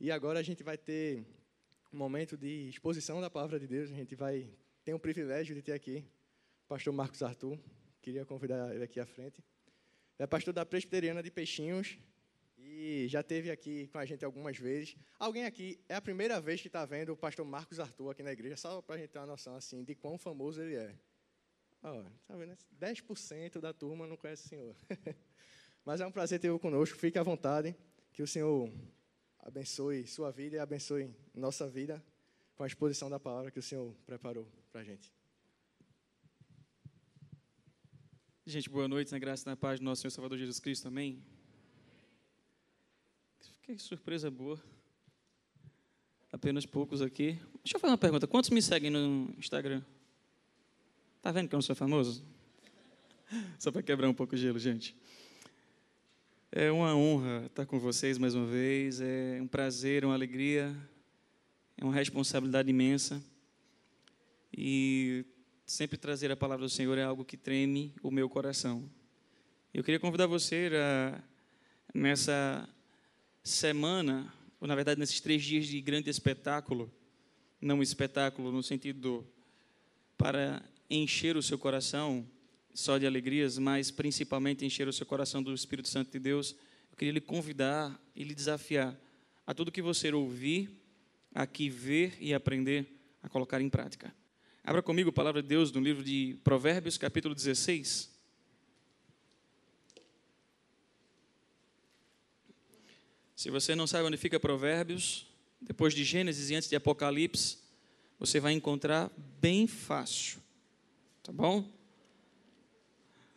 E agora a gente vai ter um momento de exposição da palavra de Deus. A gente vai ter o privilégio de ter aqui o pastor Marcos Arthur. Queria convidar ele aqui à frente. É pastor da Presbiteriana de Peixinhos e já teve aqui com a gente algumas vezes. Alguém aqui é a primeira vez que está vendo o pastor Marcos Arthur aqui na igreja, só para a gente ter uma noção assim de quão famoso ele é. Ó, tá vendo? 10% da turma não conhece o senhor. Mas é um prazer ter o conosco. Fique à vontade. Que o Senhor abençoe sua vida e abençoe nossa vida com a exposição da palavra que o Senhor preparou para a gente. Gente, boa noite, na graça e na paz do nosso Senhor Salvador Jesus Cristo, amém? Que surpresa boa. Apenas poucos aqui. Deixa eu fazer uma pergunta. Quantos me seguem no Instagram? Tá vendo que eu não sou famoso? Só para quebrar um pouco o gelo, gente. É uma honra estar com vocês mais uma vez. É um prazer, uma alegria, é uma responsabilidade imensa. E sempre trazer a palavra do Senhor é algo que treme o meu coração. Eu queria convidar você a, nessa semana, ou na verdade nesses três dias de grande espetáculo, não espetáculo no sentido para encher o seu coração só de alegrias, mas principalmente encher o seu coração do Espírito Santo de Deus, eu queria lhe convidar e lhe desafiar a tudo que você ouvir, aqui ver e aprender, a colocar em prática. Abra comigo a palavra de Deus no livro de Provérbios, capítulo 16. Se você não sabe onde fica Provérbios, depois de Gênesis e antes de Apocalipse, você vai encontrar bem fácil. Tá bom?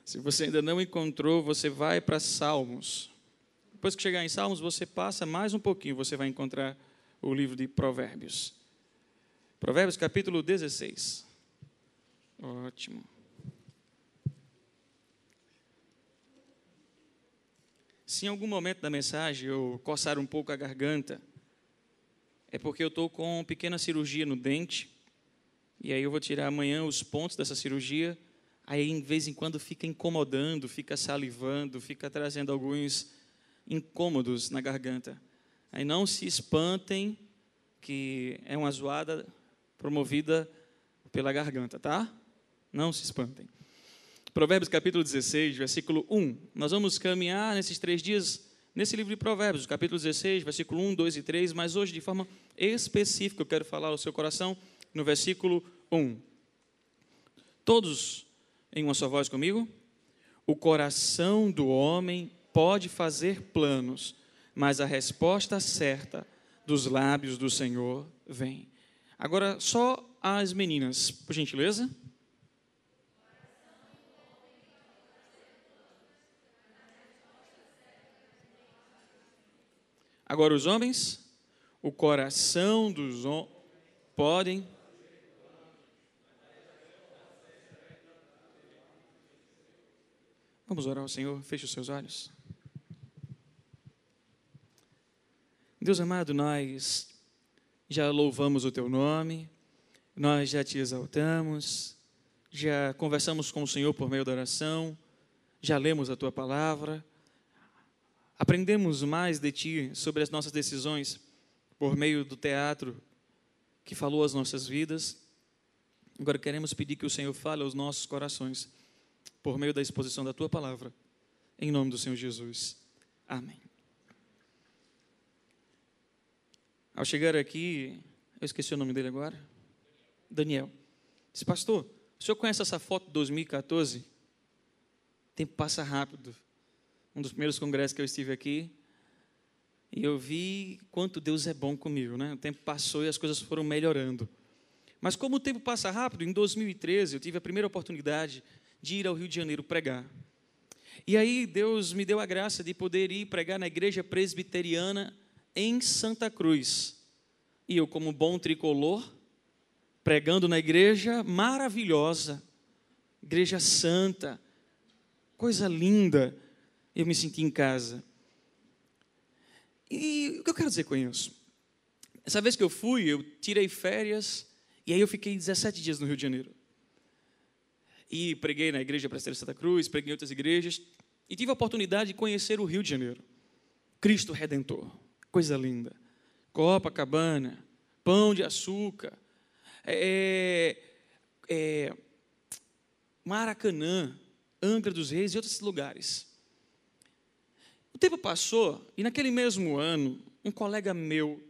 Se você ainda não encontrou, você vai para Salmos. Depois que chegar em Salmos, você passa mais um pouquinho, você vai encontrar o livro de Provérbios. Provérbios capítulo 16. Ótimo. Se em algum momento da mensagem eu coçar um pouco a garganta, é porque eu estou com pequena cirurgia no dente, e aí eu vou tirar amanhã os pontos dessa cirurgia aí em vez em quando fica incomodando, fica salivando, fica trazendo alguns incômodos na garganta. Aí não se espantem que é uma zoada promovida pela garganta, tá? Não se espantem. Provérbios capítulo 16, versículo 1. Nós vamos caminhar nesses três dias nesse livro de Provérbios, capítulo 16, versículo 1, 2 e 3, mas hoje de forma específica eu quero falar ao seu coração no versículo 1. Todos em uma só voz comigo? O coração do homem pode fazer planos, mas a resposta certa dos lábios do Senhor vem. Agora, só as meninas, por gentileza. Agora, os homens, o coração dos homens podem Vamos orar ao Senhor, feche os seus olhos. Deus amado, nós já louvamos o teu nome, nós já te exaltamos, já conversamos com o Senhor por meio da oração, já lemos a tua palavra, aprendemos mais de ti sobre as nossas decisões por meio do teatro que falou as nossas vidas. Agora queremos pedir que o Senhor fale aos nossos corações por meio da exposição da tua palavra, em nome do Senhor Jesus. Amém. Ao chegar aqui, eu esqueci o nome dele agora. Daniel. Disse, pastor, o senhor conhece essa foto de 2014? O tempo passa rápido. Um dos primeiros congressos que eu estive aqui, e eu vi quanto Deus é bom comigo, né? O tempo passou e as coisas foram melhorando. Mas como o tempo passa rápido, em 2013 eu tive a primeira oportunidade de ir ao Rio de Janeiro pregar. E aí Deus me deu a graça de poder ir pregar na igreja presbiteriana em Santa Cruz. E eu, como bom tricolor, pregando na igreja maravilhosa, igreja santa, coisa linda, eu me senti em casa. E o que eu quero dizer com isso? Essa vez que eu fui, eu tirei férias e aí eu fiquei 17 dias no Rio de Janeiro e preguei na Igreja Presbiteriana Santa Cruz, preguei em outras igrejas, e tive a oportunidade de conhecer o Rio de Janeiro. Cristo Redentor, coisa linda. Copacabana, Pão de Açúcar, é, é, Maracanã, Angra dos Reis e outros lugares. O tempo passou e naquele mesmo ano, um colega meu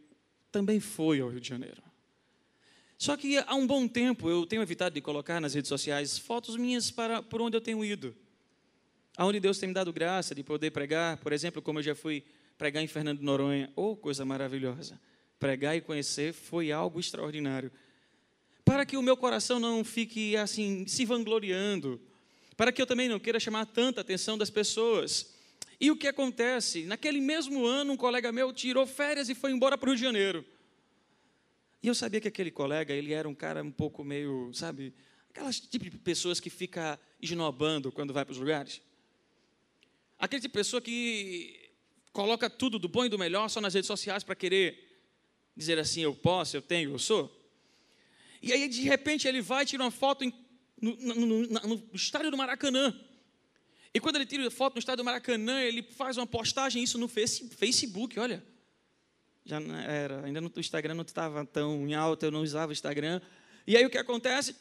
também foi ao Rio de Janeiro. Só que há um bom tempo eu tenho evitado de colocar nas redes sociais fotos minhas para por onde eu tenho ido. Aonde Deus tem me dado graça de poder pregar, por exemplo, como eu já fui pregar em Fernando de Noronha, oh, coisa maravilhosa. Pregar e conhecer foi algo extraordinário. Para que o meu coração não fique assim se vangloriando, para que eu também não queira chamar tanta atenção das pessoas. E o que acontece? Naquele mesmo ano, um colega meu tirou férias e foi embora para o Rio de Janeiro. E eu sabia que aquele colega, ele era um cara um pouco meio, sabe, aquelas tipo de pessoas que fica esnobando quando vai para os lugares. Aquele tipo de pessoa que coloca tudo do bom e do melhor só nas redes sociais para querer dizer assim, eu posso, eu tenho, eu sou. E aí, de repente, ele vai e tira uma foto em, no, no, no, no estádio do Maracanã. E quando ele tira foto no estádio do Maracanã, ele faz uma postagem, isso no Facebook, olha. Já era, ainda no Instagram não estava tão em alta, eu não usava o Instagram. E aí o que acontece?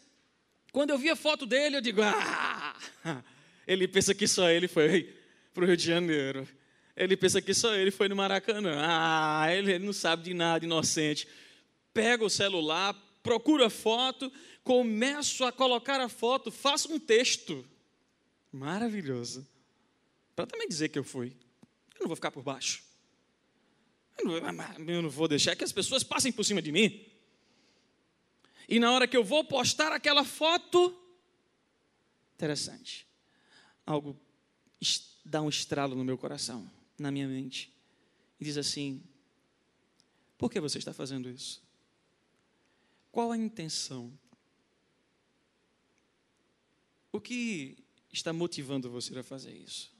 Quando eu vi a foto dele, eu digo, ah! Ele pensa que só ele foi para o Rio de Janeiro. Ele pensa que só ele foi no Maracanã. Ah, ele não sabe de nada, inocente. Pega o celular, procura a foto, começo a colocar a foto, faço um texto. Maravilhoso. Para também dizer que eu fui. Eu não vou ficar por baixo. Eu não, vou deixar que as pessoas passem por cima de mim. E na hora que eu vou postar aquela foto, interessante, algo dá um estralo no meu coração, na minha mente, e diz assim: por que você está fazendo isso? Qual a intenção? O que está motivando você a fazer isso?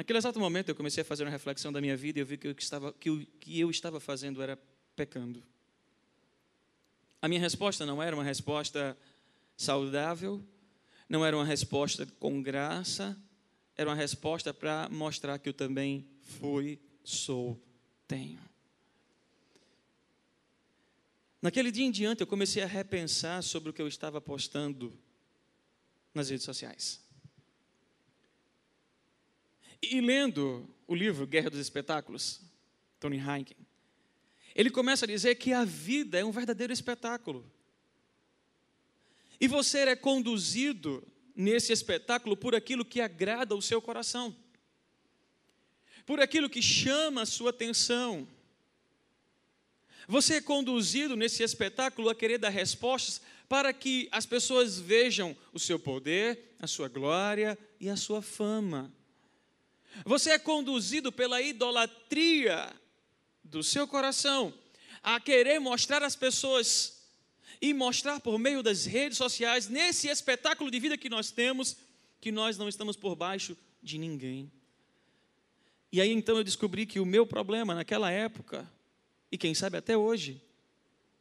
Naquele exato momento eu comecei a fazer uma reflexão da minha vida e eu vi que, que o que eu estava fazendo era pecando. A minha resposta não era uma resposta saudável, não era uma resposta com graça, era uma resposta para mostrar que eu também fui, sou, tenho. Naquele dia em diante, eu comecei a repensar sobre o que eu estava postando nas redes sociais. E lendo o livro Guerra dos Espetáculos, Tony Heineken, ele começa a dizer que a vida é um verdadeiro espetáculo. E você é conduzido nesse espetáculo por aquilo que agrada o seu coração, por aquilo que chama a sua atenção. Você é conduzido nesse espetáculo a querer dar respostas para que as pessoas vejam o seu poder, a sua glória e a sua fama. Você é conduzido pela idolatria do seu coração a querer mostrar às pessoas e mostrar por meio das redes sociais, nesse espetáculo de vida que nós temos, que nós não estamos por baixo de ninguém. E aí então eu descobri que o meu problema naquela época, e quem sabe até hoje,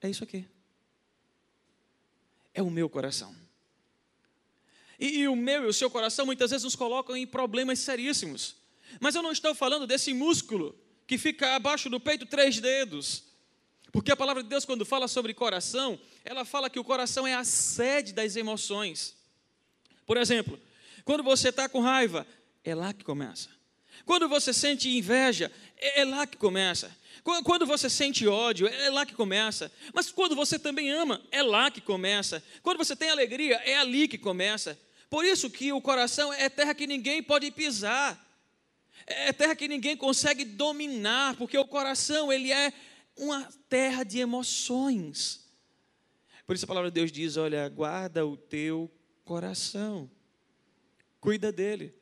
é isso aqui é o meu coração. E, e, o meu e o seu coração muitas vezes nos colocam em problemas seríssimos. Mas eu não estou falando desse músculo que fica abaixo do peito três dedos. Porque a palavra de Deus, quando fala sobre coração, ela fala que o coração é a sede das emoções. Por exemplo, quando você está com raiva, é lá que começa. Quando você sente inveja, é, é lá que começa. Quando você sente ódio, é lá que começa. Mas quando você também ama, é lá que começa. Quando você tem alegria, é ali que começa. Por isso que o coração é terra que ninguém pode pisar. É terra que ninguém consegue dominar, porque o coração, ele é uma terra de emoções. Por isso a palavra de Deus diz: "Olha, guarda o teu coração. Cuida dele.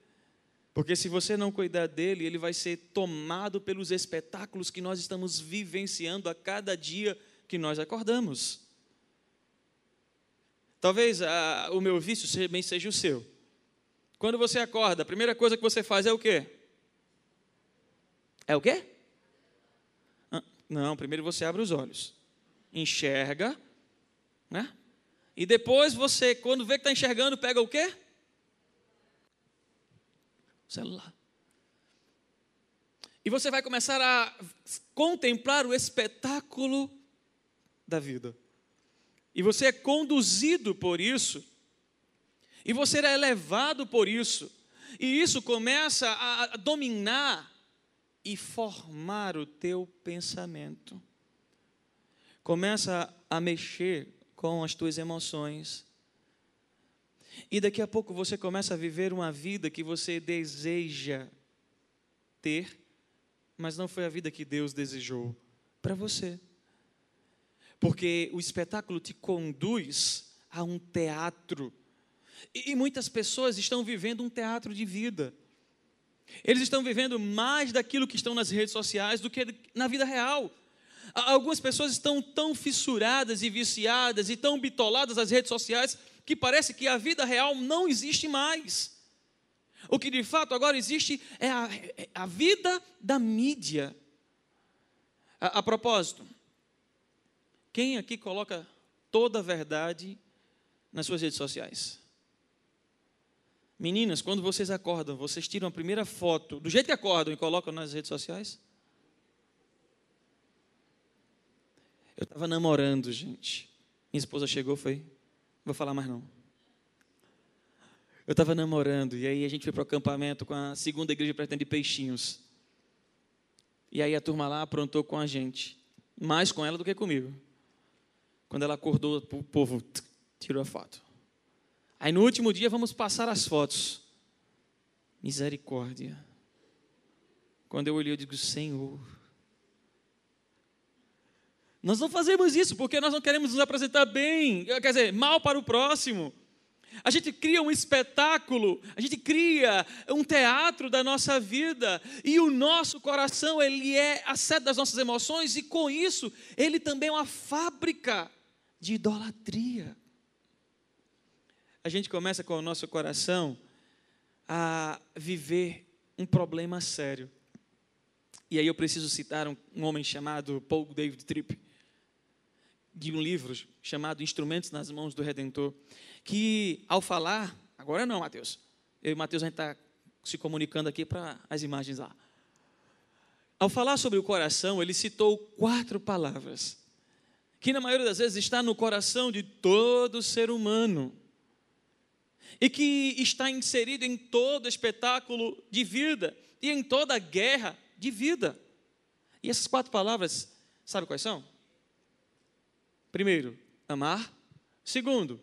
Porque se você não cuidar dele, ele vai ser tomado pelos espetáculos que nós estamos vivenciando a cada dia que nós acordamos. Talvez a, o meu vício também seja o seu. Quando você acorda, a primeira coisa que você faz é o quê? É o quê? Ah, não, primeiro você abre os olhos, enxerga, né? E depois você, quando vê que está enxergando, pega o quê? celular. E você vai começar a contemplar o espetáculo da vida. E você é conduzido por isso. E você é levado por isso. E isso começa a dominar e formar o teu pensamento. Começa a mexer com as tuas emoções. E daqui a pouco você começa a viver uma vida que você deseja ter mas não foi a vida que Deus desejou para você. Porque o espetáculo te conduz a um teatro. E, muitas pessoas estão vivendo um teatro de vida. Eles estão vivendo mais daquilo que estão nas redes sociais do que na vida real. Algumas pessoas estão tão fissuradas e viciadas e tão bitoladas nas redes sociais que parece que a vida real não existe mais. O que de fato agora existe é a, é a vida da mídia. A, a propósito, quem aqui coloca toda a verdade nas suas redes sociais? Meninas, quando vocês acordam, vocês tiram a primeira foto do jeito que acordam e colocam nas redes sociais? Eu estava namorando, gente. Minha esposa chegou, foi. Vou falar mais não. Eu estava namorando, e aí a gente foi para o acampamento com a segunda igreja pretende de Peixinhos. E aí a turma lá aprontou com a gente, mais com ela do que comigo. Quando ela acordou, o povo tirou a foto. Aí no último dia vamos passar as fotos. Misericórdia. Quando eu olhei, eu digo: Senhor. Nós não fazemos isso porque nós não queremos nos apresentar bem, quer dizer, mal para o próximo. A gente cria um espetáculo, a gente cria um teatro da nossa vida e o nosso coração, ele é a sede das nossas emoções e com isso, ele também é uma fábrica de idolatria. A gente começa com o nosso coração a viver um problema sério. E aí eu preciso citar um, um homem chamado Paul David Tripp, de um livro chamado Instrumentos nas Mãos do Redentor que ao falar, agora não, Mateus, eu e Mateus a gente está se comunicando aqui para as imagens lá. Ao falar sobre o coração, ele citou quatro palavras, que na maioria das vezes está no coração de todo ser humano, e que está inserido em todo espetáculo de vida e em toda guerra de vida. E essas quatro palavras, sabe quais são? Primeiro, amar. Segundo,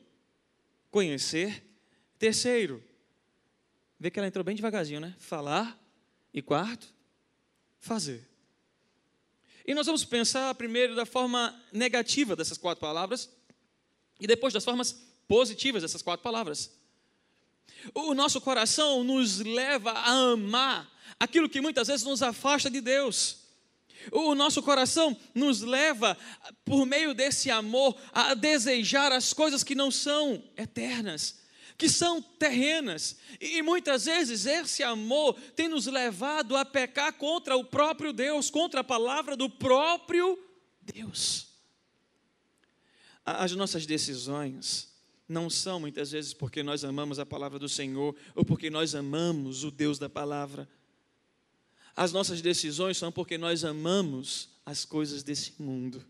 conhecer. Terceiro, vê que ela entrou bem devagarzinho, né? Falar. E quarto, fazer. E nós vamos pensar primeiro da forma negativa dessas quatro palavras e depois das formas positivas dessas quatro palavras. O nosso coração nos leva a amar aquilo que muitas vezes nos afasta de Deus. O nosso coração nos leva, por meio desse amor, a desejar as coisas que não são eternas, que são terrenas. E muitas vezes esse amor tem nos levado a pecar contra o próprio Deus, contra a palavra do próprio Deus. As nossas decisões não são muitas vezes porque nós amamos a palavra do Senhor ou porque nós amamos o Deus da palavra as nossas decisões são porque nós amamos as coisas desse mundo.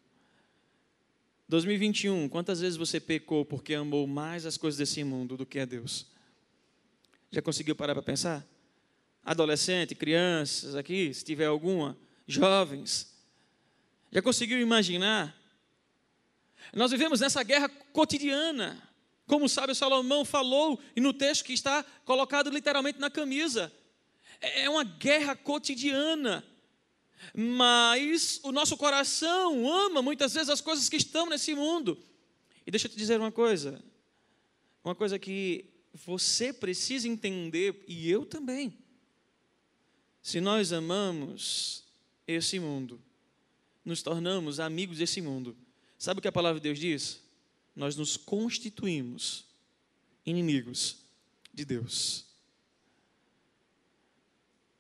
2021, quantas vezes você pecou porque amou mais as coisas desse mundo do que a Deus? Já conseguiu parar para pensar? Adolescente, crianças aqui, se tiver alguma, jovens, já conseguiu imaginar? Nós vivemos nessa guerra cotidiana, como sábio Salomão falou, e no texto que está colocado literalmente na camisa. É, é uma guerra cotidiana. Mas o nosso coração ama muitas vezes as coisas que estão nesse mundo. E deixa eu te dizer uma coisa. Uma coisa que você precisa entender, e eu também. Se nós amamos esse mundo, nos tornamos amigos desse mundo. Sabe o que a palavra de Deus diz? Nós nos constituímos inimigos de Deus.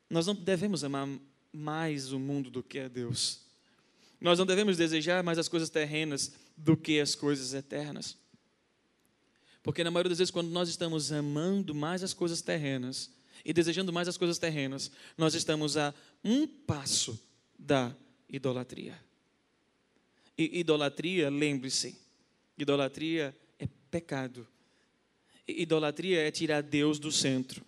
Nós não devemos amar mais o mundo do que a Deus. Nós não devemos desejar mais as coisas terrenas do que as coisas eternas. Porque na maioria das vezes, quando nós estamos amando mais as coisas terrenas e desejando mais as coisas terrenas, nós estamos a um passo da idolatria. E idolatria, lembre-se, idolatria é pecado. Idolatria é tirar Deus do centro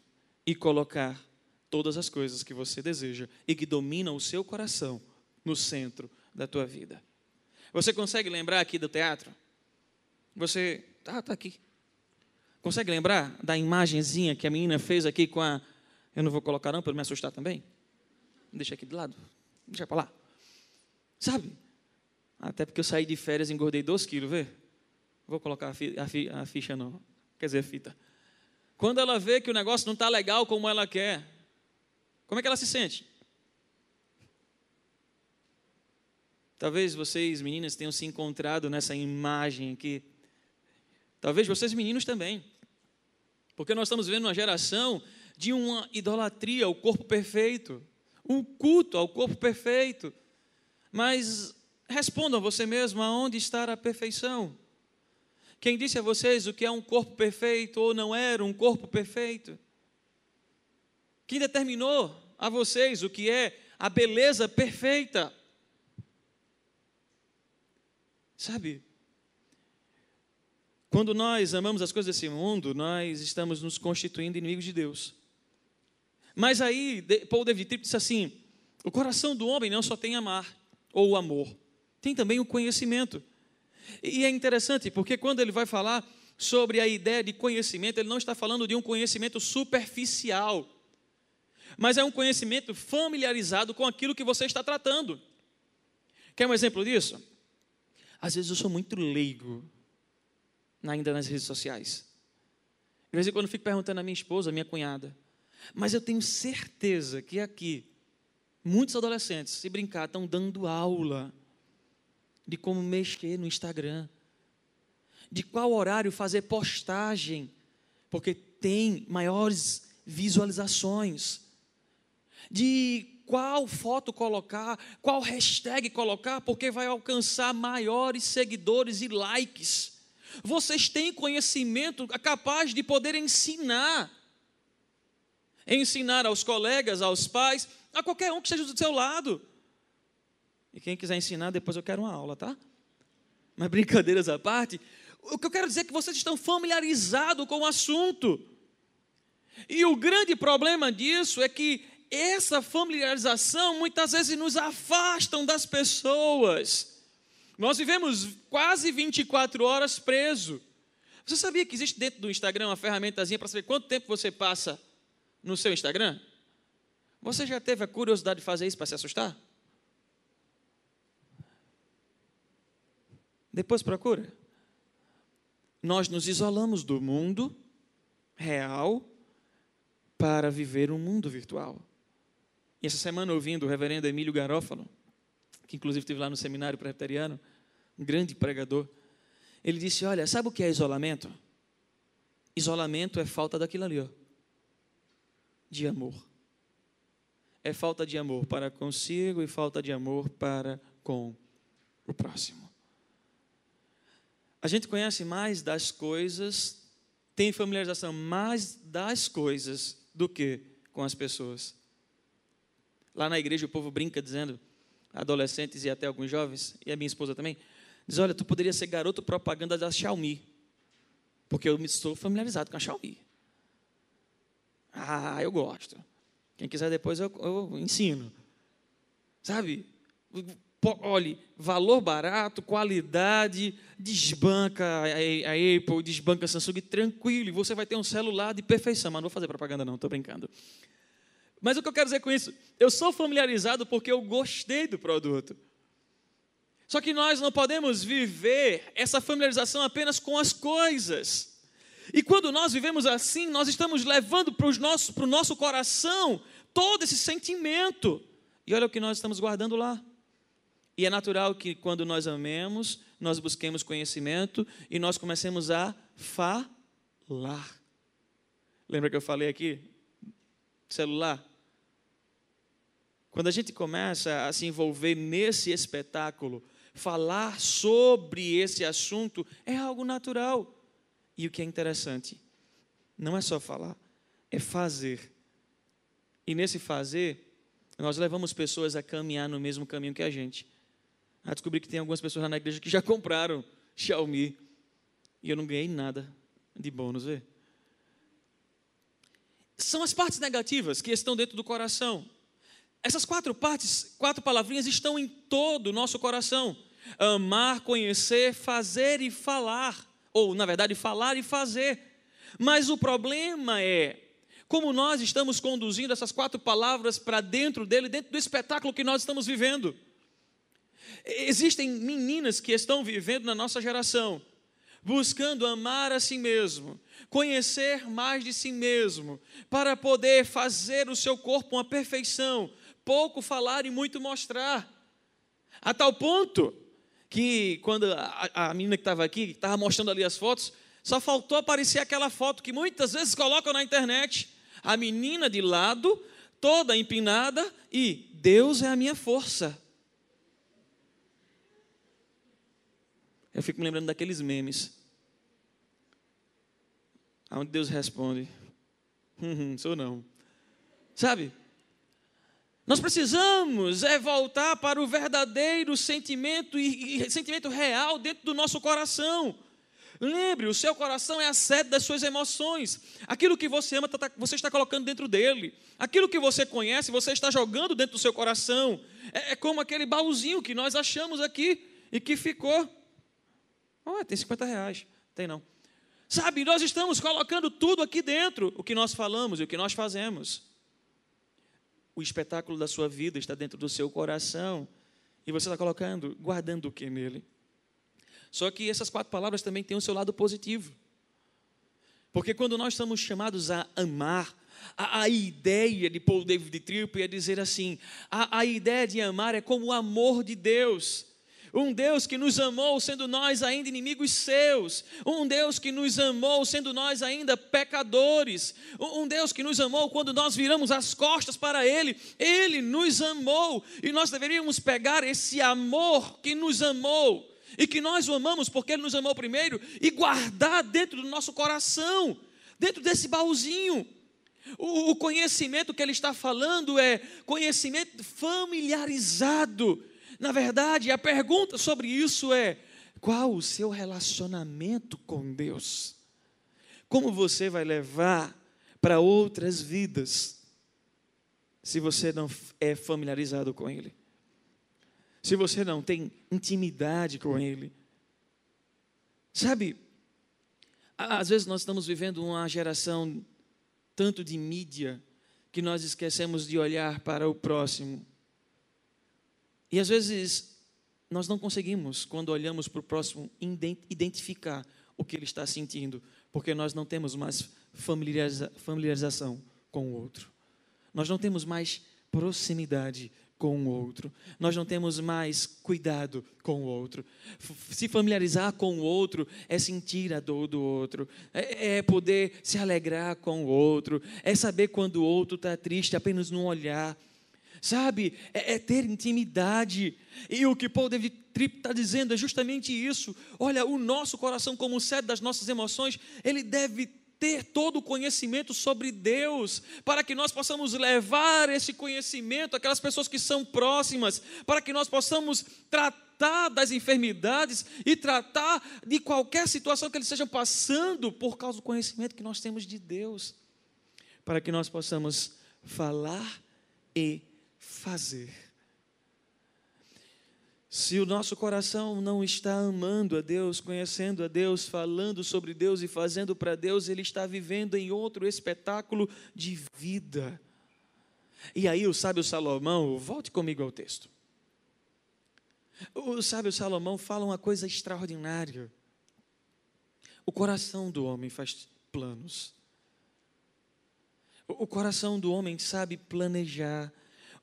e colocar todas as coisas que você deseja e que dominam o seu coração no centro da tua vida. Você consegue lembrar aqui do teatro? Você. Ah, tá aqui. Consegue lembrar da imagenzinha que a menina fez aqui com a. Eu não vou colocar não para me assustar também? Deixa aqui de lado. Deixa para lá. Sabe? Até porque eu saí de férias e engordei 12 quilos, vê? Vou colocar a, fi, a, fi, a ficha não. Quer dizer, fita. Quando ela vê que o negócio não está legal como ela quer, como é que ela se sente? Talvez vocês, meninas, tenham se encontrado nessa imagem aqui. Talvez vocês, meninos, também. Porque nós estamos vendo uma geração de uma idolatria ao corpo perfeito, um culto ao corpo perfeito. Mas respondam você mesmo aonde está a perfeição. Quem disse a vocês o que é um corpo perfeito ou não era um corpo perfeito? Quem determinou a vocês o que é a beleza perfeita? Sabe? Quando nós amamos as coisas desse mundo, nós estamos nos constituindo inimigos de Deus. Mas aí, Paul David Tripp disse assim: o coração do homem não só tem amar ou o amor, tem também o conhecimento. E é interessante porque quando ele vai falar sobre a ideia de conhecimento, ele não está falando de um conhecimento superficial, mas é um conhecimento familiarizado com aquilo que você está tratando. Quer um exemplo disso? Às vezes eu sou muito leigo ainda nas redes sociais. De vez em quando eu fico perguntando à minha esposa, à minha cunhada. Mas eu tenho certeza que aqui, muitos adolescentes, se brincar, estão dando aula de como mexer no Instagram, de qual horário fazer postagem, porque tem maiores visualizações, de qual foto colocar, qual hashtag colocar, porque vai alcançar maiores seguidores e likes. Vocês têm conhecimento capaz de poder ensinar. Ensinar aos colegas, aos pais, a qualquer um que esteja do seu lado. E quem quiser ensinar, depois eu quero uma aula, tá? Mas brincadeiras à parte, o que eu quero dizer é que vocês estão familiarizados com o assunto. E o grande problema disso é que essa familiarização muitas vezes nos afastam das pessoas. Nós vivemos quase 24 horas preso. Você sabia que existe dentro do Instagram uma ferramentazinha para saber quanto tempo você passa no seu Instagram? Você já teve a curiosidade de fazer isso para se assustar? Depois procura. Nós nos isolamos do mundo real para viver um mundo virtual. E essa semana, ouvindo o reverendo Emílio Garófalo, que inclusive esteve lá no seminário presbiteriano, um grande pregador, ele disse: Olha, sabe o que é isolamento? Isolamento é falta daquilo ali, ó, de amor. É falta de amor para consigo e falta de amor para com o próximo. A gente conhece mais das coisas, tem familiarização mais das coisas do que com as pessoas. Lá na igreja o povo brinca dizendo, adolescentes e até alguns jovens, e a minha esposa também, diz: Olha, tu poderia ser garoto propaganda da Xiaomi, porque eu me estou familiarizado com a Xiaomi. Ah, eu gosto. Quem quiser depois eu, eu ensino. Sabe? Olhe, valor barato, qualidade, desbanca a Apple, desbanca a Samsung, tranquilo, e você vai ter um celular de perfeição. Mas não vou fazer propaganda, não, estou brincando. Mas o que eu quero dizer com isso? Eu sou familiarizado porque eu gostei do produto. Só que nós não podemos viver essa familiarização apenas com as coisas. E quando nós vivemos assim, nós estamos levando para, nosso, para o nosso coração todo esse sentimento. E olha o que nós estamos guardando lá. E é natural que quando nós amemos, nós busquemos conhecimento e nós comecemos a falar. Lembra que eu falei aqui celular. Quando a gente começa a se envolver nesse espetáculo, falar sobre esse assunto é algo natural. E o que é interessante, não é só falar, é fazer E nesse fazer, nós levamos pessoas a caminhar no mesmo caminho que a gente. A descobrir que tem algumas pessoas lá na igreja que já compraram Xiaomi e eu não ganhei nada de bônus, vê? São as partes negativas que estão dentro do coração. Essas quatro partes, quatro palavrinhas estão em todo o nosso coração: amar, conhecer, fazer e falar, ou na verdade, falar e fazer. Mas o problema é como nós estamos conduzindo essas quatro palavras para dentro dele, dentro do espetáculo que nós estamos vivendo. Existem meninas que estão vivendo na nossa geração, buscando amar a si mesmo, conhecer mais de si mesmo, para poder fazer o seu corpo uma perfeição, pouco falar e muito mostrar. A tal ponto que, quando a, a menina que estava aqui, estava mostrando ali as fotos, só faltou aparecer aquela foto que muitas vezes colocam na internet a menina de lado, toda empinada, e Deus é a minha força. Eu fico me lembrando daqueles memes. Onde Deus responde: hum, hum, sou não. Sabe? Nós precisamos é voltar para o verdadeiro sentimento e, e sentimento real dentro do nosso coração. Lembre, o seu coração é a sede das suas emoções. Aquilo que você ama, tá, tá, você está colocando dentro dele. Aquilo que você conhece, você está jogando dentro do seu coração. É, é como aquele baúzinho que nós achamos aqui e que ficou. Oh, tem 50 reais. Tem não. Sabe, nós estamos colocando tudo aqui dentro, o que nós falamos e o que nós fazemos. O espetáculo da sua vida está dentro do seu coração. E você está colocando, guardando o que nele? Só que essas quatro palavras também têm o seu lado positivo. Porque quando nós estamos chamados a amar, a, a ideia de Paul David Tripp é dizer assim: a, a ideia de amar é como o amor de Deus. Um Deus que nos amou sendo nós ainda inimigos seus. Um Deus que nos amou sendo nós ainda pecadores. Um Deus que nos amou quando nós viramos as costas para Ele. Ele nos amou. E nós deveríamos pegar esse amor que nos amou e que nós o amamos porque Ele nos amou primeiro e guardar dentro do nosso coração, dentro desse baúzinho. O, conhecimento que Ele está falando é conhecimento familiarizado. Na verdade, a pergunta sobre isso é: qual o seu relacionamento com Deus? Como você vai levar para outras vidas se você não é familiarizado com Ele? se você não tem intimidade com Ele. Sabe, às vezes nós estamos vivendo uma geração tanto de mídia que nós esquecemos de olhar para o próximo. E às vezes nós não conseguimos, quando olhamos para o próximo, identificar o que ele está sentindo, porque nós não temos mais familiariza familiarização com o outro. Nós não temos mais proximidade com o outro. Nós não temos mais cuidado com o outro. Se familiarizar com o outro é sentir a dor do outro, é, é poder se alegrar com o outro, é saber quando o outro está triste apenas num olhar. Sabe, é, é, ter intimidade. E o que Paul David Tripp está dizendo é justamente isso. Olha, o nosso coração, como sede das nossas emoções, ele deve ter todo o conhecimento sobre Deus, para que nós possamos levar esse conhecimento àquelas pessoas que são próximas, para que nós possamos tratar das enfermidades e tratar de qualquer situação que eles estejam passando por causa do conhecimento que nós temos de Deus, para que nós possamos falar e fazer. Se o nosso coração não está amando a Deus, conhecendo a Deus, falando sobre Deus e fazendo para Deus, ele está vivendo em outro espetáculo de vida. E aí o sábio Salomão, volte comigo ao texto. O sábio Salomão fala uma coisa extraordinária. O coração do homem faz planos. O coração do homem sabe planejar.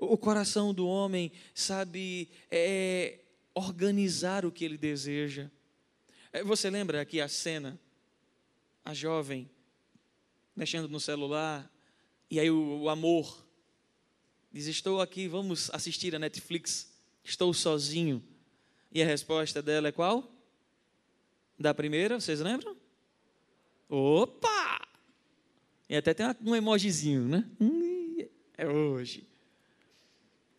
O coração do homem sabe é, organizar o que ele deseja. É, você lembra aqui a cena? A jovem mexendo no celular, e aí o, o amor diz: Estou aqui, vamos assistir a Netflix, estou sozinho. E a resposta dela é qual? Da primeira, vocês lembram? Opa! E até tem um emojizinho, né? É hoje.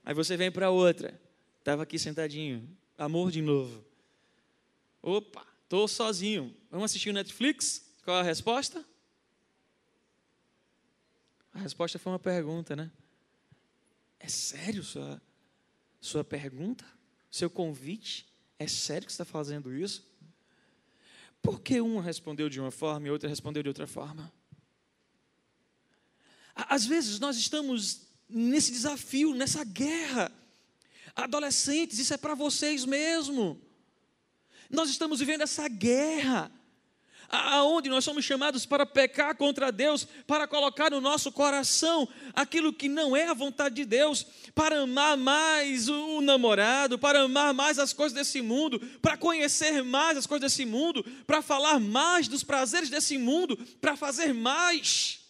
Aí você vem para outra. Estava aqui sentadinho. Amor de novo. Opa, estou sozinho. Vamos assistir o Netflix? Qual a resposta? A resposta foi uma pergunta, né? É sério sua, sua pergunta? Seu convite? É sério que você está fazendo isso? Por que uma respondeu de uma forma e outra respondeu de outra forma? Às vezes nós estamos nesse desafio, nessa guerra. Adolescentes, isso é para vocês mesmo. Nós estamos vivendo essa guerra aonde nós somos chamados para pecar contra Deus, para colocar no nosso coração aquilo que não é a vontade de Deus, para amar mais o namorado, para amar mais as coisas desse mundo, para conhecer mais as coisas desse mundo, para falar mais dos prazeres desse mundo, para fazer mais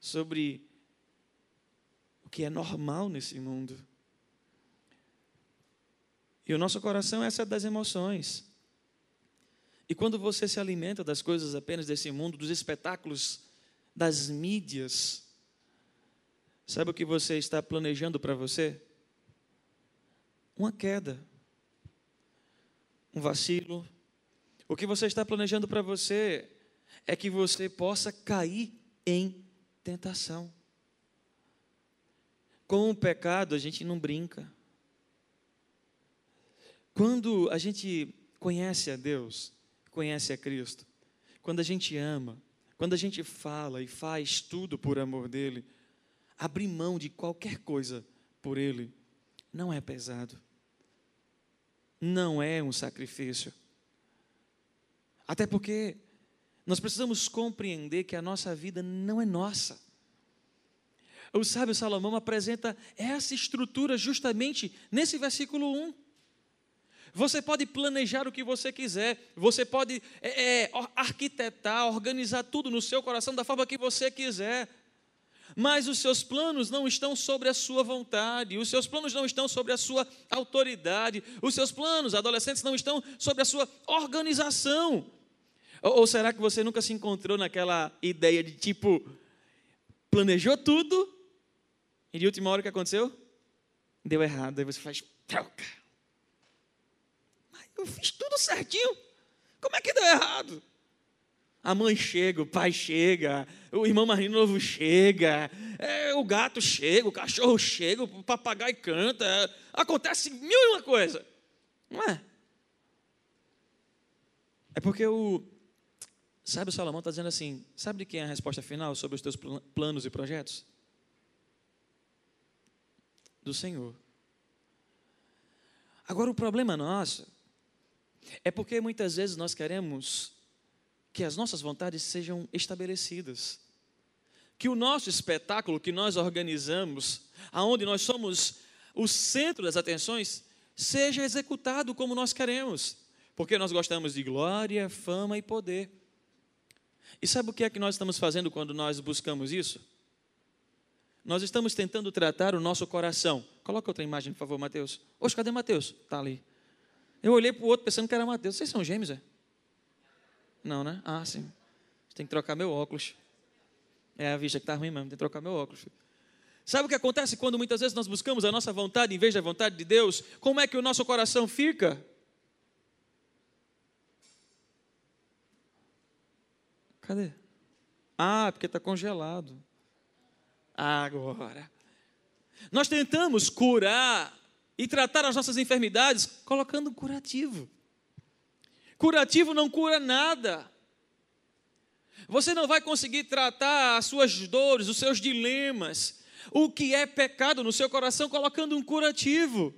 sobre que é normal nesse mundo. E o nosso coração é essa das emoções. E quando você se alimenta das coisas apenas desse mundo, dos espetáculos, das mídias, sabe o que você está planejando para você? Uma queda, um vacilo. O que você está planejando para você é que você possa cair em tentação. Com o pecado a gente não brinca. Quando a gente conhece a Deus, conhece a Cristo, quando a gente ama, quando a gente fala e faz tudo por amor dele, abrir mão de qualquer coisa por ele, não é pesado. Não é um sacrifício. Até porque nós precisamos compreender que a nossa vida não é nossa. O sábio Salomão apresenta essa estrutura justamente nesse versículo 1. Você pode planejar o que você quiser, você pode é, é, arquitetar, organizar tudo no seu coração da forma que você quiser, mas os seus planos não estão sobre a sua vontade, os seus planos não estão sobre a sua autoridade, os seus planos, adolescentes, não estão sobre a sua organização. Ou, ou será que você nunca se encontrou naquela ideia de tipo, planejou tudo, e de última hora o que aconteceu? Deu errado, aí você faz troca eu fiz tudo certinho. Como é que deu errado? A mãe chega, o pai chega, o irmão mais novo chega, é, o gato chega, o cachorro chega, o papagaio canta, é, acontece mil e uma coisa. Não é? É porque o. Sabe, o Salomão está dizendo assim: sabe de quem é a resposta final sobre os teus planos e projetos? Do Senhor. Agora, o problema nosso é porque muitas vezes nós queremos que as nossas vontades sejam estabelecidas. Que o nosso espetáculo que nós organizamos, aonde nós somos o centro das atenções, seja executado como nós queremos. Porque nós gostamos de glória, fama e poder. E sabe o que é que nós estamos fazendo quando nós buscamos isso? Nós estamos tentando tratar o nosso coração. Coloca outra imagem, por favor, Mateus. Oxe, cadê Mateus? Está ali. Eu olhei para o outro pensando que era Mateus. Vocês são gêmeos, é? Não, né? Ah, sim. Tem que trocar meu óculos. É a vista que está ruim mesmo, tem que trocar meu óculos. Sabe o que acontece quando muitas vezes nós buscamos a nossa vontade em vez da vontade de Deus? Como é que o nosso coração fica? Cadê? Ah, porque está congelado. Agora. Nós tentamos curar e tratar as nossas enfermidades colocando um curativo. Curativo não cura nada. Você não vai conseguir tratar as suas dores, os seus dilemas, o que é pecado no seu coração colocando um curativo.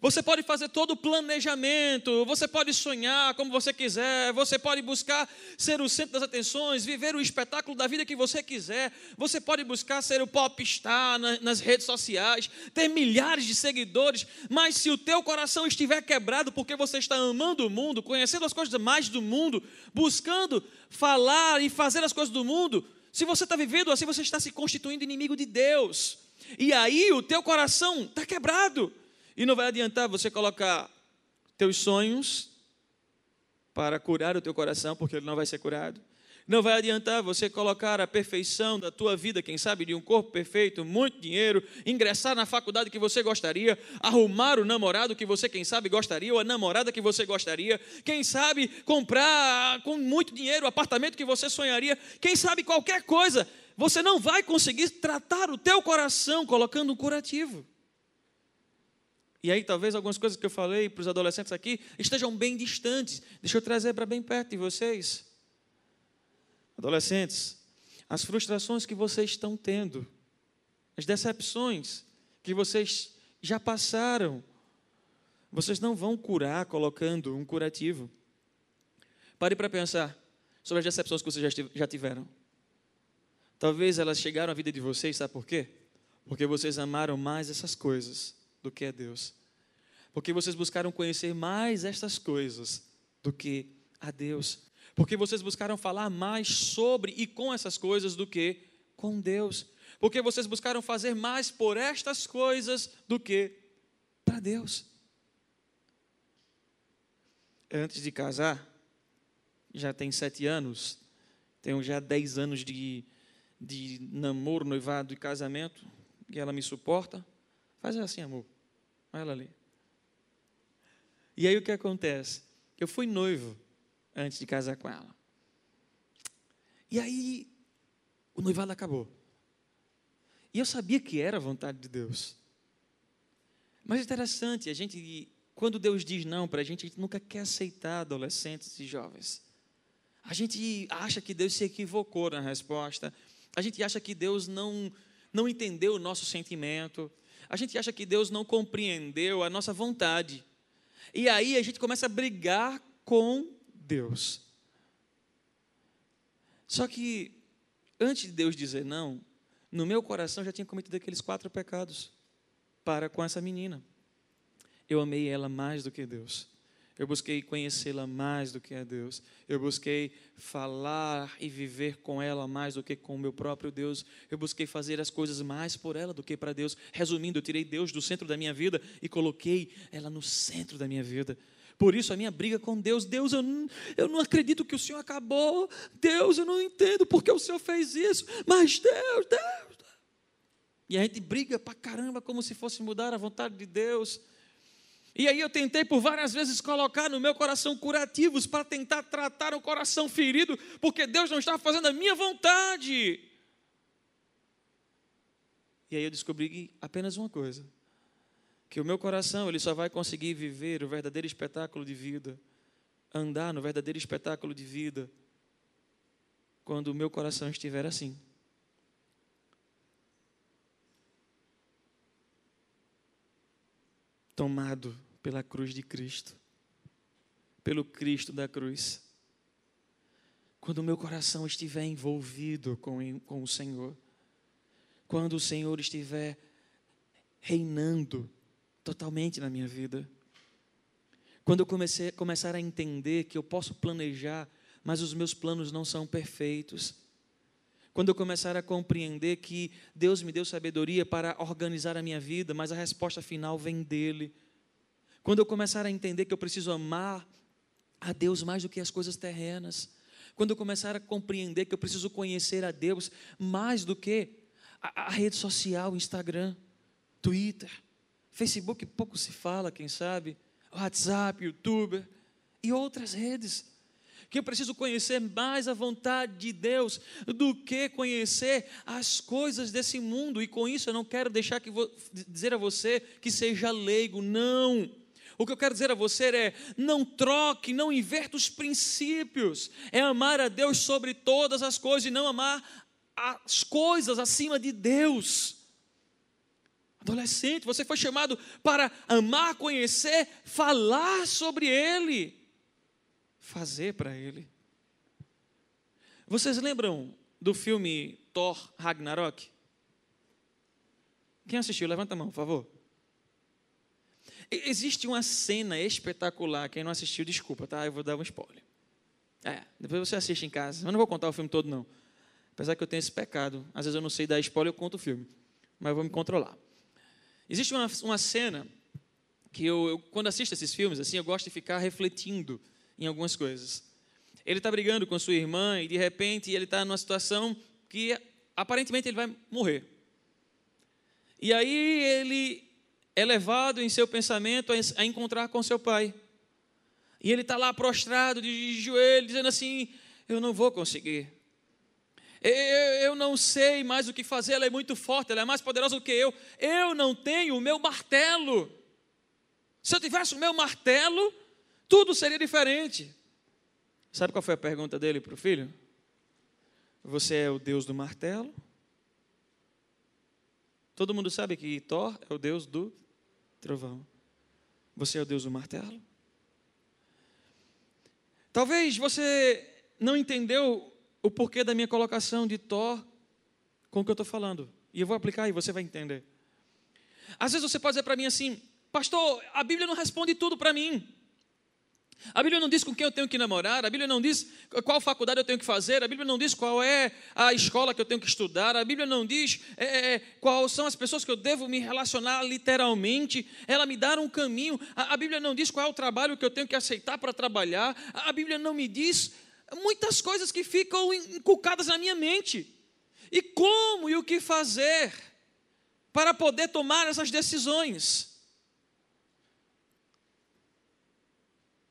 Você pode fazer todo o planejamento, você pode sonhar como você quiser, você pode buscar ser o centro das atenções, viver o espetáculo da vida que você quiser, você pode buscar ser o popstar nas redes sociais, ter milhares de seguidores, mas se o teu coração estiver quebrado porque você está amando o mundo, conhecendo as coisas mais do mundo, buscando falar e fazer as coisas do mundo, se você está vivendo assim, você está se constituindo inimigo de Deus. E aí o teu coração está quebrado. E não vai adiantar você colocar teus sonhos para curar o teu coração, porque ele não vai ser curado. Não vai adiantar você colocar a perfeição da tua vida, quem sabe, de um corpo perfeito, muito dinheiro, ingressar na faculdade que você gostaria, arrumar o namorado que você, quem sabe, gostaria, ou a namorada que você gostaria, quem sabe, comprar com muito dinheiro o apartamento que você sonharia, quem sabe qualquer coisa. Você não vai conseguir tratar o teu coração colocando um curativo. E aí, talvez algumas coisas que eu falei para os adolescentes aqui estejam bem distantes. Deixa eu trazer para bem perto de vocês. Adolescentes, as frustrações que vocês estão tendo, as decepções que vocês já passaram, vocês não vão curar colocando um curativo. Pare para pensar sobre as decepções que vocês já tiveram. Talvez elas chegaram à vida de vocês, sabe por quê? Porque vocês amaram mais essas coisas do que a Deus. Porque vocês buscaram conhecer mais estas coisas do que a Deus porque vocês buscaram falar mais sobre e com essas coisas do que com Deus. Porque vocês buscaram fazer mais por estas coisas do que para Deus. Antes de casar, já tem sete anos, tenho já dez anos de, de namoro, noivado e casamento, e ela me suporta. Faz assim, amor. Olha ela ali. E aí o que acontece? Eu fui noivo antes de casar com ela. E aí, o noivado acabou. E eu sabia que era a vontade de Deus. Mas interessante, a gente, quando Deus diz não para a gente, a gente nunca quer aceitar adolescentes e jovens. A gente acha que Deus se equivocou na resposta. A gente acha que Deus não, não entendeu o nosso sentimento. A gente acha que Deus não compreendeu a nossa vontade. E aí a gente começa a brigar com Deus. Só que, antes de Deus dizer não, no meu coração já tinha cometido aqueles quatro pecados para com essa menina. Eu amei ela mais do que Deus. Eu busquei conhecê-la mais do que a Deus. Eu busquei falar e viver com ela mais do que com o meu próprio Deus. Eu busquei fazer as coisas mais por ela do que para Deus. Resumindo, eu tirei Deus do centro da minha vida e coloquei ela no centro da minha vida. Por isso a minha briga com Deus, Deus, eu não, eu não acredito que o Senhor acabou. Deus, eu não entendo porque o Senhor fez isso. Mas Deus, Deus. E a gente briga para caramba como se fosse mudar a vontade de Deus. E aí eu tentei por várias vezes colocar no meu coração curativos para tentar tratar o coração ferido, porque Deus não estava fazendo a minha vontade. E aí eu descobri apenas uma coisa que o meu coração ele só vai conseguir viver o verdadeiro espetáculo de vida, andar no verdadeiro espetáculo de vida, quando o meu coração estiver assim. Tomado pela cruz de Cristo, pelo Cristo da cruz. Quando o meu coração estiver envolvido com, com o Senhor, quando o Senhor estiver reinando totalmente na minha vida. Quando eu comecei, começar a entender que eu posso planejar, mas os meus planos não são perfeitos. Quando eu começar a compreender que Deus me deu sabedoria para organizar a minha vida, mas a resposta final vem dele. Quando eu começar a entender que eu preciso amar a Deus mais do que as coisas terrenas. Quando eu começar a compreender que eu preciso conhecer a Deus mais do que a, a rede social, Instagram, Twitter. Facebook pouco se fala, quem sabe, WhatsApp, YouTube e outras redes. Que eu preciso conhecer mais a vontade de Deus do que conhecer as coisas desse mundo. E com isso eu não quero deixar que vou, dizer a você que seja leigo, não. O que eu quero dizer a você é: não troque, não inverta os princípios. É amar a Deus sobre todas as coisas e não amar as coisas acima de Deus. Adolescente, você foi chamado para amar, conhecer, falar sobre Ele, fazer para Ele. Vocês lembram do filme Thor Ragnarok? Quem assistiu? Levanta a mão, por favor. Existe uma cena espetacular. Quem não assistiu, desculpa, tá? Eu vou dar um spoiler. É, depois você assiste em casa. Eu não vou contar o filme todo, não. Apesar que eu tenho esse pecado. Às vezes eu não sei dar spoiler, eu conto o filme. Mas eu vou me controlar. Existe uma, uma cena que eu, eu, quando assisto esses filmes, assim, eu gosto de ficar refletindo em algumas coisas. Ele está brigando com sua irmã e de repente ele está numa situação que aparentemente ele vai morrer. E aí ele é levado em seu pensamento a encontrar com seu pai. E ele está lá prostrado, de joelho, dizendo assim: Eu não vou conseguir. Eu não sei mais o que fazer, ela é muito forte, ela é mais poderosa do que eu. Eu não tenho o meu martelo. Se eu tivesse o meu martelo, tudo seria diferente. Sabe qual foi a pergunta dele para o filho? Você é o Deus do martelo? Todo mundo sabe que Thor é o Deus do trovão. Você é o Deus do martelo? Talvez você não entendeu o porquê da minha colocação de Thor com o que eu estou falando. E eu vou aplicar e você vai entender. Às vezes você pode dizer para mim assim, pastor, a Bíblia não responde tudo para mim. A Bíblia não diz com quem eu tenho que namorar, a Bíblia não diz qual faculdade eu tenho que fazer, a Bíblia não diz qual é a escola que eu tenho que estudar, a Bíblia não diz é, é quais são as pessoas que eu devo me relacionar literalmente, ela me dá um caminho, a, a Bíblia não diz qual é o trabalho que eu tenho que aceitar para trabalhar, a, a Bíblia não me diz muitas coisas que ficam inculcadas na minha mente. E como e o que fazer para poder tomar essas decisões?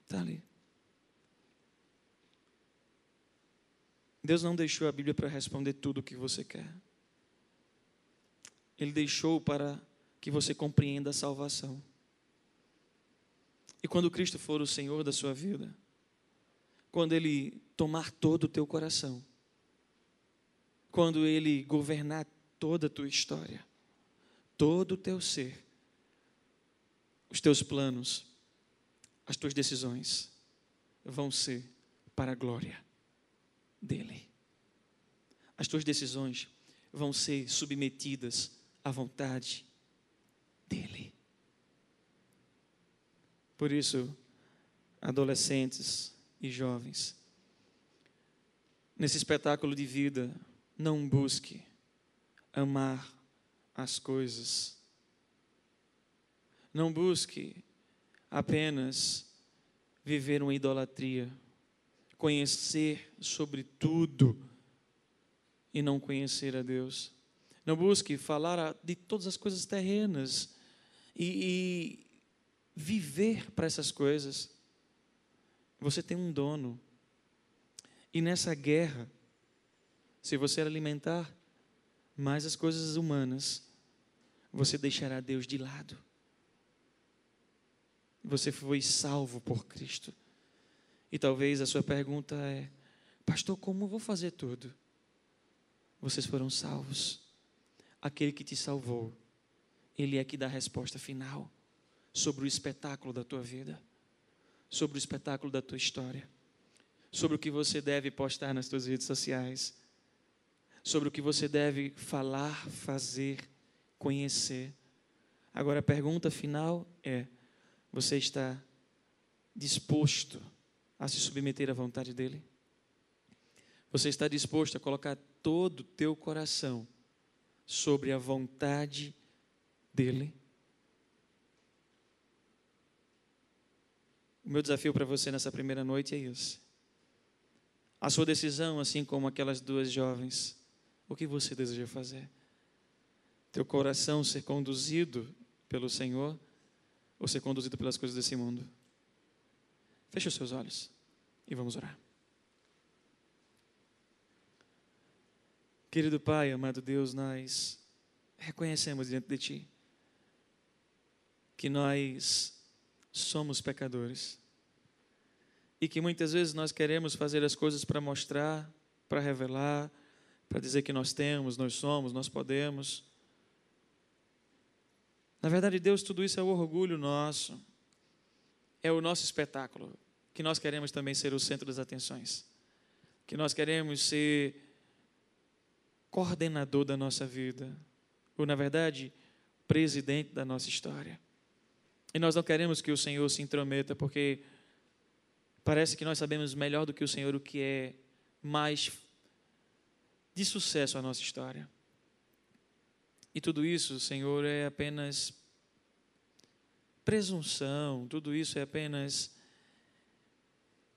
Está ali. Deus não deixou a Bíblia para responder tudo o que você quer. Ele deixou para que você compreenda a salvação. E quando Cristo for o Senhor da sua vida, quando Ele tomar todo o teu coração, quando Ele governar toda a tua história, todo o teu ser, os teus planos, as tuas decisões vão ser para a glória dEle. As tuas decisões vão ser submetidas à vontade dEle. Por isso, adolescentes e jovens, nesse espetáculo de vida, não busque amar as coisas. Não busque apenas viver uma idolatria, conhecer sobre tudo e não conhecer a Deus. Não busque falar de todas as coisas terrenas e, e viver para essas coisas. Você tem um dono. E nessa guerra, se você alimentar mais as coisas humanas, você deixará Deus de lado. Você foi salvo por Cristo. E talvez a sua pergunta é: Pastor, como vou fazer tudo? Vocês foram salvos. Aquele que te salvou, ele é que dá a resposta final sobre o espetáculo da tua vida, sobre o espetáculo da tua história, sobre o que você deve postar nas tuas redes sociais, sobre o que você deve falar, fazer, conhecer. Agora a pergunta final é: você está disposto a se submeter à vontade dele? Você está disposto a colocar todo o teu coração sobre a vontade dele? O meu desafio para você nessa primeira noite é isso. A sua decisão, assim como aquelas duas jovens, o que você deseja fazer? Teu coração ser conduzido pelo Senhor ou ser conduzido pelas coisas desse mundo. Feche os seus olhos e vamos orar. Querido Pai, amado Deus, nós reconhecemos diante de Ti que nós somos pecadores e que muitas vezes nós queremos fazer as coisas para mostrar, para revelar, para dizer que nós temos, nós somos, nós podemos. Na verdade, Deus, tudo isso é o orgulho nosso, é o nosso espetáculo, que nós queremos também ser o centro das atenções, que nós queremos ser coordenador da nossa vida, ou, na verdade, presidente da nossa história. E nós não queremos que o Senhor se intrometa, porque parece que nós sabemos melhor do que o Senhor o que é mais de sucesso a nossa história. E tudo isso, Senhor, é apenas presunção, tudo isso é apenas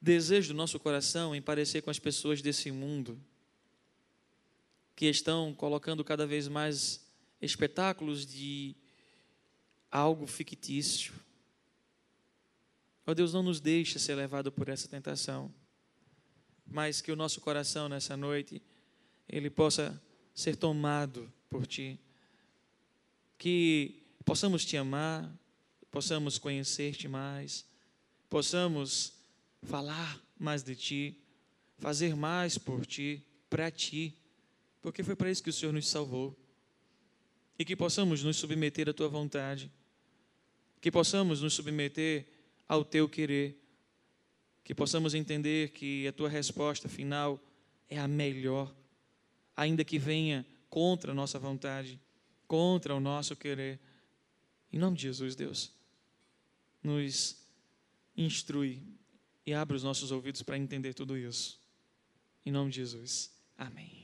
desejo do nosso coração em parecer com as pessoas desse mundo, que estão colocando cada vez mais espetáculos de algo fictício. Ó Deus, não nos deixe ser levado por essa tentação, mas que o nosso coração nessa noite ele possa ser tomado por ti. Que possamos te amar, possamos conhecer-te mais, possamos falar mais de ti, fazer mais por ti, para ti, porque foi para isso que o Senhor nos salvou. E que possamos nos submeter à tua vontade, que possamos nos submeter ao teu querer, que possamos entender que a tua resposta final é a melhor, ainda que venha contra a nossa vontade, contra o nosso querer. Em nome de Jesus, Deus, nos instrui e abre os nossos ouvidos para entender tudo isso. Em nome de Jesus. Amém.